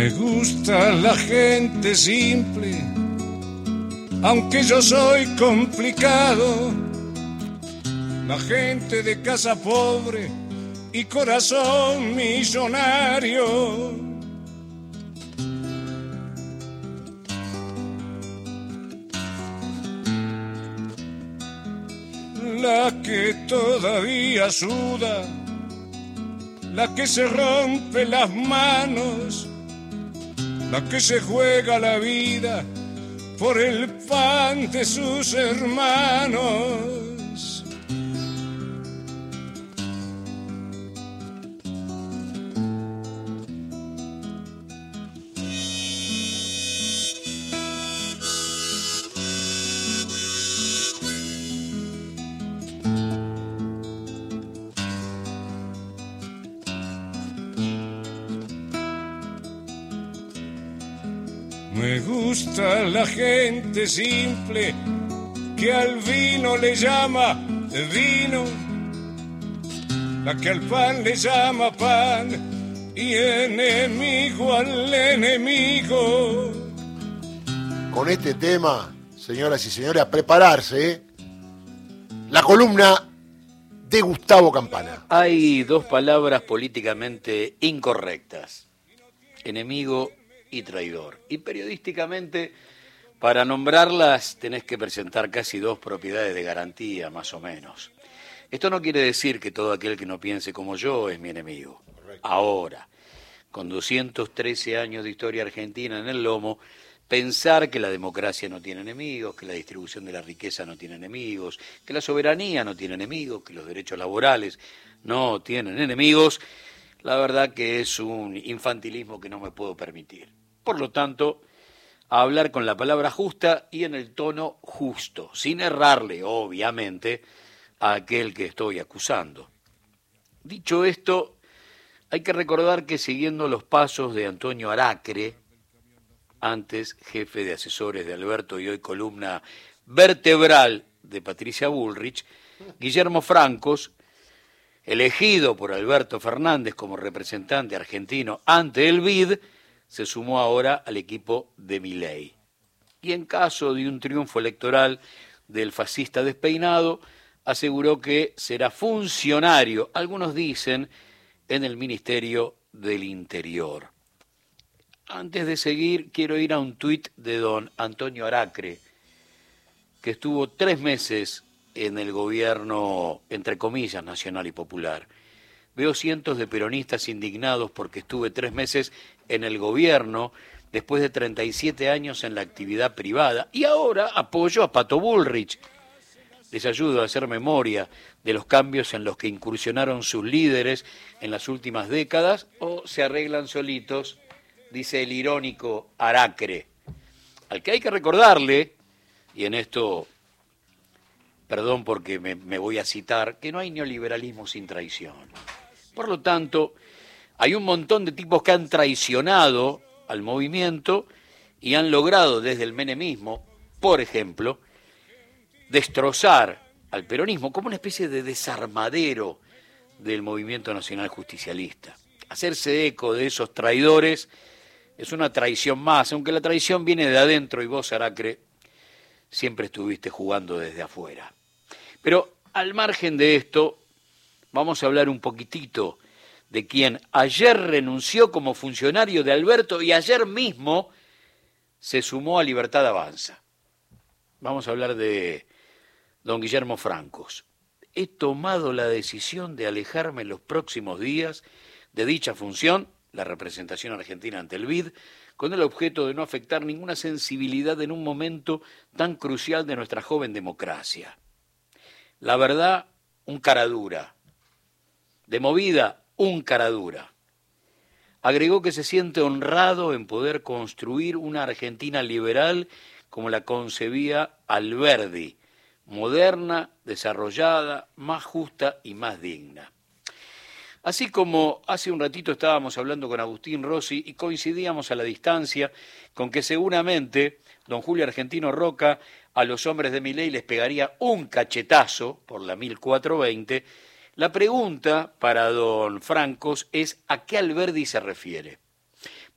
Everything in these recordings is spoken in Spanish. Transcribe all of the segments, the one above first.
Me gusta la gente simple, aunque yo soy complicado. La gente de casa pobre y corazón millonario. La que todavía suda, la que se rompe las manos, la que se juega la vida por el pan de sus hermanos. Gusta la gente simple que al vino le llama vino, la que al pan le llama pan y enemigo al enemigo. Con este tema, señoras y señores, a prepararse, ¿eh? la columna de Gustavo Campana. Hay dos palabras políticamente incorrectas, enemigo y traidor. Y periodísticamente, para nombrarlas, tenés que presentar casi dos propiedades de garantía, más o menos. Esto no quiere decir que todo aquel que no piense como yo es mi enemigo. Ahora, con 213 años de historia argentina en el lomo, pensar que la democracia no tiene enemigos, que la distribución de la riqueza no tiene enemigos, que la soberanía no tiene enemigos, que los derechos laborales no tienen enemigos, la verdad que es un infantilismo que no me puedo permitir. Por lo tanto, a hablar con la palabra justa y en el tono justo, sin errarle, obviamente, a aquel que estoy acusando. Dicho esto, hay que recordar que siguiendo los pasos de Antonio Aracre, antes jefe de asesores de Alberto y hoy columna vertebral de Patricia Bullrich, Guillermo Francos, elegido por Alberto Fernández como representante argentino ante el BID, se sumó ahora al equipo de Milei. Y en caso de un triunfo electoral del fascista despeinado, aseguró que será funcionario, algunos dicen, en el Ministerio del Interior. Antes de seguir, quiero ir a un tuit de don Antonio Aracre, que estuvo tres meses en el gobierno, entre comillas, nacional y popular. Veo cientos de peronistas indignados porque estuve tres meses en el gobierno después de 37 años en la actividad privada y ahora apoyo a Pato Bullrich. Les ayudo a hacer memoria de los cambios en los que incursionaron sus líderes en las últimas décadas o se arreglan solitos, dice el irónico Aracre, al que hay que recordarle, y en esto, perdón porque me, me voy a citar, que no hay neoliberalismo sin traición. Por lo tanto, hay un montón de tipos que han traicionado al movimiento y han logrado desde el menemismo, por ejemplo, destrozar al peronismo como una especie de desarmadero del movimiento nacional justicialista. Hacerse eco de esos traidores es una traición más, aunque la traición viene de adentro y vos, Aracre, siempre estuviste jugando desde afuera. Pero al margen de esto, vamos a hablar un poquitito de quien ayer renunció como funcionario de Alberto y ayer mismo se sumó a Libertad Avanza. Vamos a hablar de don Guillermo Francos. He tomado la decisión de alejarme en los próximos días de dicha función, la representación argentina ante el BID, con el objeto de no afectar ninguna sensibilidad en un momento tan crucial de nuestra joven democracia. La verdad, un cara dura. De movida, un caradura. Agregó que se siente honrado en poder construir una Argentina liberal como la concebía Alberdi, moderna, desarrollada, más justa y más digna. Así como hace un ratito estábamos hablando con Agustín Rossi y coincidíamos a la distancia con que seguramente don Julio Argentino Roca a los hombres de mi ley les pegaría un cachetazo por la 1420, la pregunta para don Francos es a qué Alberdi se refiere.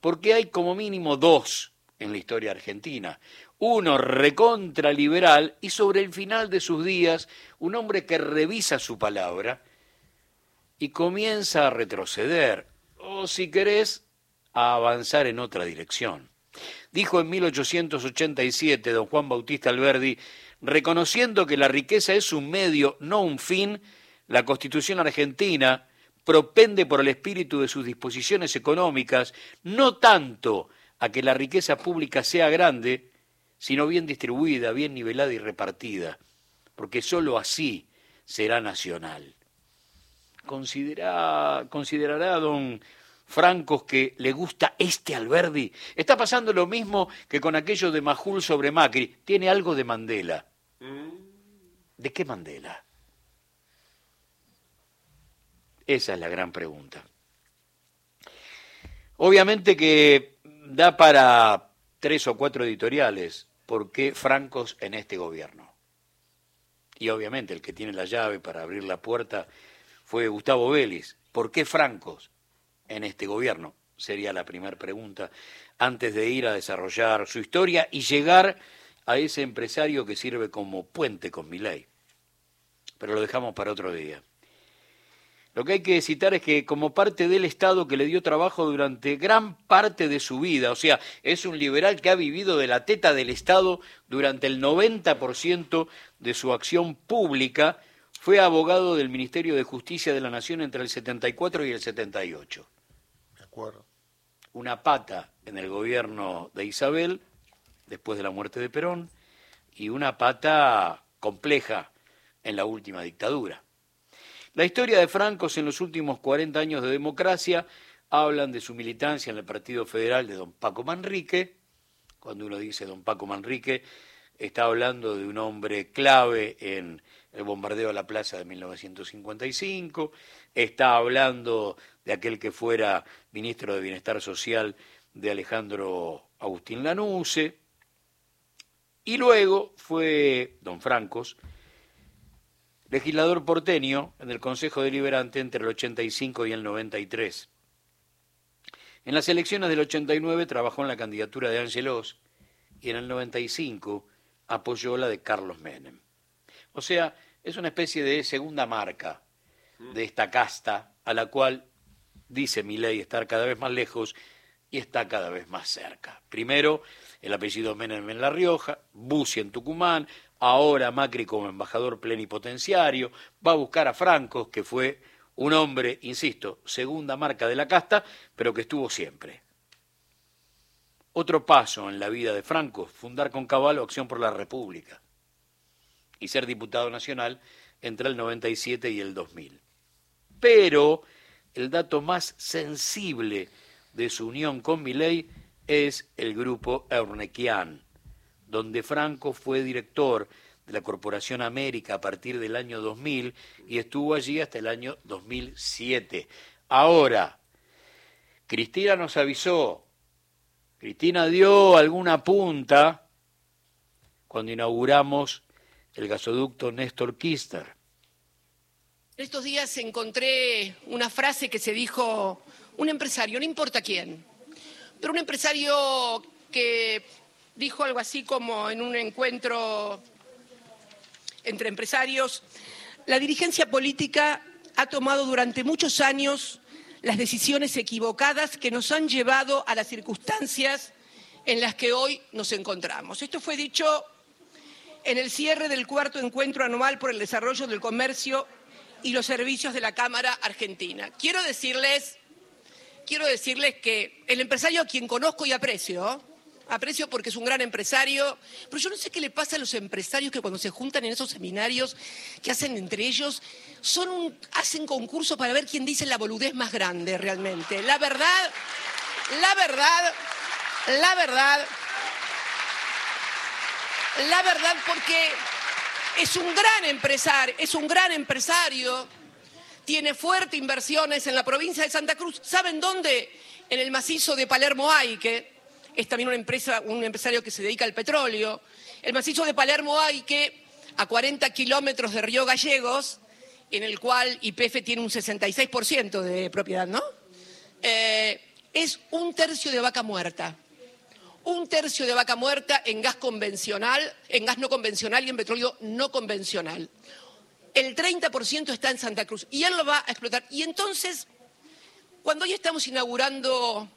porque hay como mínimo dos en la historia argentina. Uno recontraliberal y sobre el final de sus días un hombre que revisa su palabra y comienza a retroceder, o si querés, a avanzar en otra dirección. Dijo en 1887 don Juan Bautista Alberdi, reconociendo que la riqueza es un medio, no un fin, la Constitución argentina propende por el espíritu de sus disposiciones económicas no tanto a que la riqueza pública sea grande, sino bien distribuida, bien nivelada y repartida, porque sólo así será nacional. ¿Considerará don Francos que le gusta este Alberdi? Está pasando lo mismo que con aquello de Majul sobre Macri. Tiene algo de Mandela. Mm. ¿De qué Mandela? Esa es la gran pregunta. Obviamente que da para tres o cuatro editoriales por qué francos en este gobierno. Y obviamente el que tiene la llave para abrir la puerta fue Gustavo Vélez. ¿Por qué francos en este gobierno? Sería la primera pregunta antes de ir a desarrollar su historia y llegar a ese empresario que sirve como puente con mi ley. Pero lo dejamos para otro día. Lo que hay que citar es que como parte del Estado que le dio trabajo durante gran parte de su vida, o sea, es un liberal que ha vivido de la teta del Estado durante el 90% de su acción pública, fue abogado del Ministerio de Justicia de la Nación entre el 74 y el 78. De acuerdo. Una pata en el gobierno de Isabel, después de la muerte de Perón, y una pata compleja en la última dictadura. La historia de Francos en los últimos 40 años de democracia hablan de su militancia en el Partido Federal de don Paco Manrique. Cuando uno dice don Paco Manrique, está hablando de un hombre clave en el bombardeo a la plaza de 1955, está hablando de aquel que fuera ministro de Bienestar Social de Alejandro Agustín Lanuse, y luego fue don Francos, legislador porteño en el Consejo Deliberante entre el 85 y el 93. En las elecciones del 89 trabajó en la candidatura de Ángelos y en el 95 apoyó la de Carlos Menem. O sea, es una especie de segunda marca de esta casta a la cual dice mi ley estar cada vez más lejos y está cada vez más cerca. Primero, el apellido Menem en La Rioja, Bussi en Tucumán, ahora Macri como embajador plenipotenciario, va a buscar a Franco, que fue un hombre, insisto, segunda marca de la casta, pero que estuvo siempre. Otro paso en la vida de Franco, fundar con Caballo Acción por la República y ser diputado nacional entre el 97 y el 2000. Pero el dato más sensible de su unión con Milei es el grupo Eurnequian, donde Franco fue director de la Corporación América a partir del año 2000 y estuvo allí hasta el año 2007. Ahora, Cristina nos avisó, Cristina dio alguna punta cuando inauguramos el gasoducto Néstor Kister. Estos días encontré una frase que se dijo un empresario, no importa quién, pero un empresario que dijo algo así como en un encuentro entre empresarios, la dirigencia política ha tomado durante muchos años las decisiones equivocadas que nos han llevado a las circunstancias en las que hoy nos encontramos. Esto fue dicho en el cierre del cuarto encuentro anual por el desarrollo del comercio y los servicios de la Cámara Argentina. Quiero decirles, quiero decirles que el empresario a quien conozco y aprecio, aprecio porque es un gran empresario, pero yo no sé qué le pasa a los empresarios que cuando se juntan en esos seminarios que hacen entre ellos, son hacen concurso para ver quién dice la boludez más grande realmente. La verdad, la verdad, la verdad, la verdad porque es un gran empresario, es un gran empresario, tiene fuertes inversiones en la provincia de Santa Cruz. ¿Saben dónde? En el macizo de Palermo Aique es también una empresa, un empresario que se dedica al petróleo. El macizo de Palermo hay que, a 40 kilómetros de Río Gallegos, en el cual IPF tiene un 66% de propiedad, ¿no? Eh, es un tercio de vaca muerta. Un tercio de vaca muerta en gas convencional, en gas no convencional y en petróleo no convencional. El 30% está en Santa Cruz y él lo va a explotar. Y entonces, cuando hoy estamos inaugurando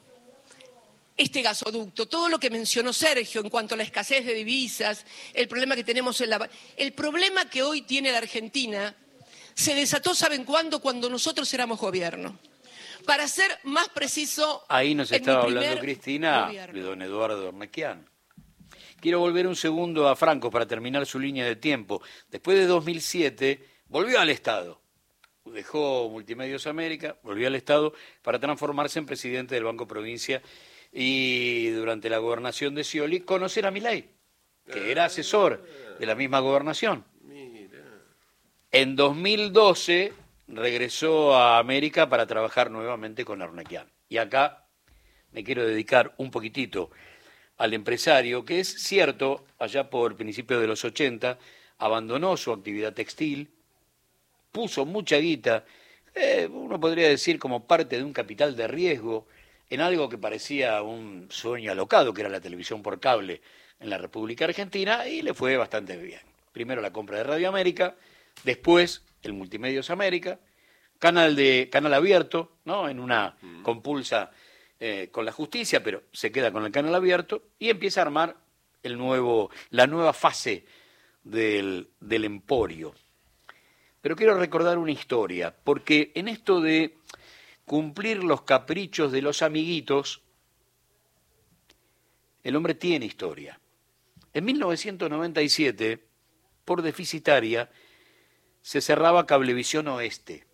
este gasoducto, todo lo que mencionó Sergio en cuanto a la escasez de divisas, el problema que tenemos en la... El problema que hoy tiene la Argentina se desató, ¿saben cuándo? Cuando nosotros éramos gobierno. Para ser más preciso... Ahí nos estaba hablando Cristina de don Eduardo Ornequian. Quiero volver un segundo a Franco para terminar su línea de tiempo. Después de 2007, volvió al Estado. Dejó Multimedios América, volvió al Estado para transformarse en presidente del Banco Provincia y durante la gobernación de Scioli conocer a Milei, que era asesor de la misma gobernación. En 2012 regresó a América para trabajar nuevamente con Arnequian. Y acá me quiero dedicar un poquitito al empresario, que es cierto, allá por principios de los 80, abandonó su actividad textil, puso mucha guita, eh, uno podría decir como parte de un capital de riesgo, en algo que parecía un sueño alocado, que era la televisión por cable en la República Argentina, y le fue bastante bien. Primero la compra de Radio América, después el Multimedios América, canal de canal abierto, ¿no? En una mm. compulsa eh, con la justicia, pero se queda con el canal abierto y empieza a armar el nuevo, la nueva fase del, del emporio. Pero quiero recordar una historia, porque en esto de cumplir los caprichos de los amiguitos, el hombre tiene historia. En 1997, por deficitaria, se cerraba Cablevisión Oeste.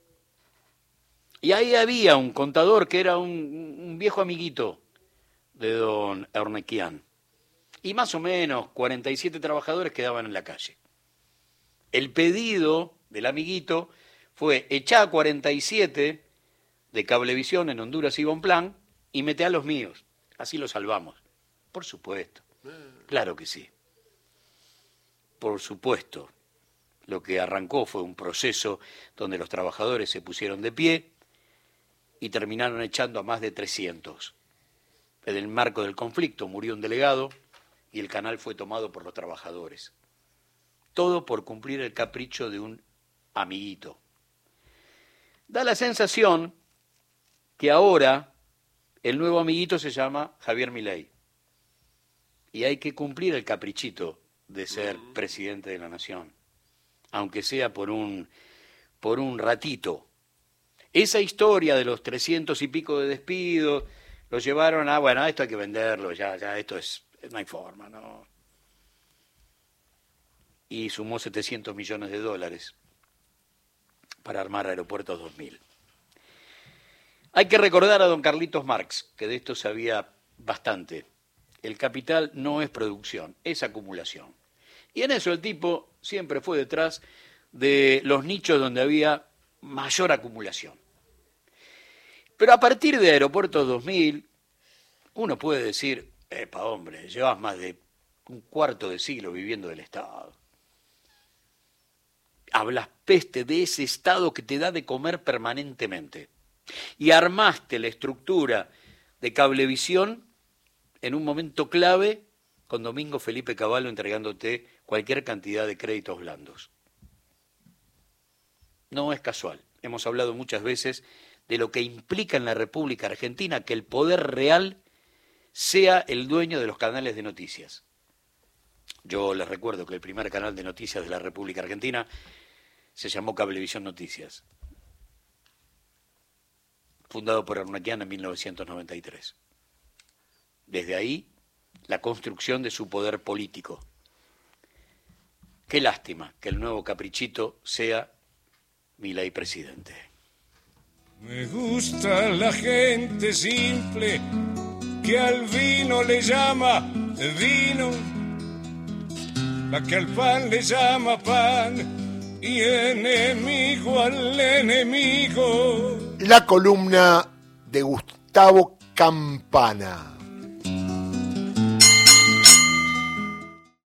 Y ahí había un contador que era un, viejo amiguito de don Ernequian. Y más o menos 47 trabajadores quedaban en la calle. El pedido del amiguito fue echar a 47 de Cablevisión en Honduras y Bonplan y mete a los míos. Así los salvamos. Por supuesto. Claro que sí. Por supuesto. Lo que arrancó fue un proceso donde los trabajadores se pusieron de pie y terminaron echando a más de 300. En el marco del conflicto murió un delegado y el canal fue tomado por los trabajadores. Todo por cumplir el capricho de un amiguito. Da la sensación que ahora el nuevo amiguito se llama Javier Milei. Y hay que cumplir el caprichito de ser presidente de la nación, aunque sea por un, por un ratito. Esa historia de los trescientos y pico de despidos lo llevaron a, bueno, esto hay que venderlo, ya, ya, esto es, no hay forma, ¿no? Y sumó 700 millones de dólares para armar Aeropuertos 2000. Hay que recordar a don Carlitos Marx, que de esto sabía bastante. El capital no es producción, es acumulación. Y en eso el tipo siempre fue detrás de los nichos donde había mayor acumulación. Pero a partir de Aeropuerto 2000, uno puede decir, epa hombre, llevas más de un cuarto de siglo viviendo del Estado. Hablas peste de ese Estado que te da de comer permanentemente y armaste la estructura de cablevisión en un momento clave con Domingo Felipe Caballo entregándote cualquier cantidad de créditos blandos. No es casual. Hemos hablado muchas veces de lo que implica en la República Argentina que el poder real sea el dueño de los canales de noticias. Yo les recuerdo que el primer canal de noticias de la República Argentina se llamó Cablevisión Noticias fundado por Arnaquian en 1993. Desde ahí, la construcción de su poder político. Qué lástima que el nuevo caprichito sea Milay presidente. Me gusta la gente simple que al vino le llama vino, la que al pan le llama pan y enemigo al enemigo. La columna de Gustavo Campana.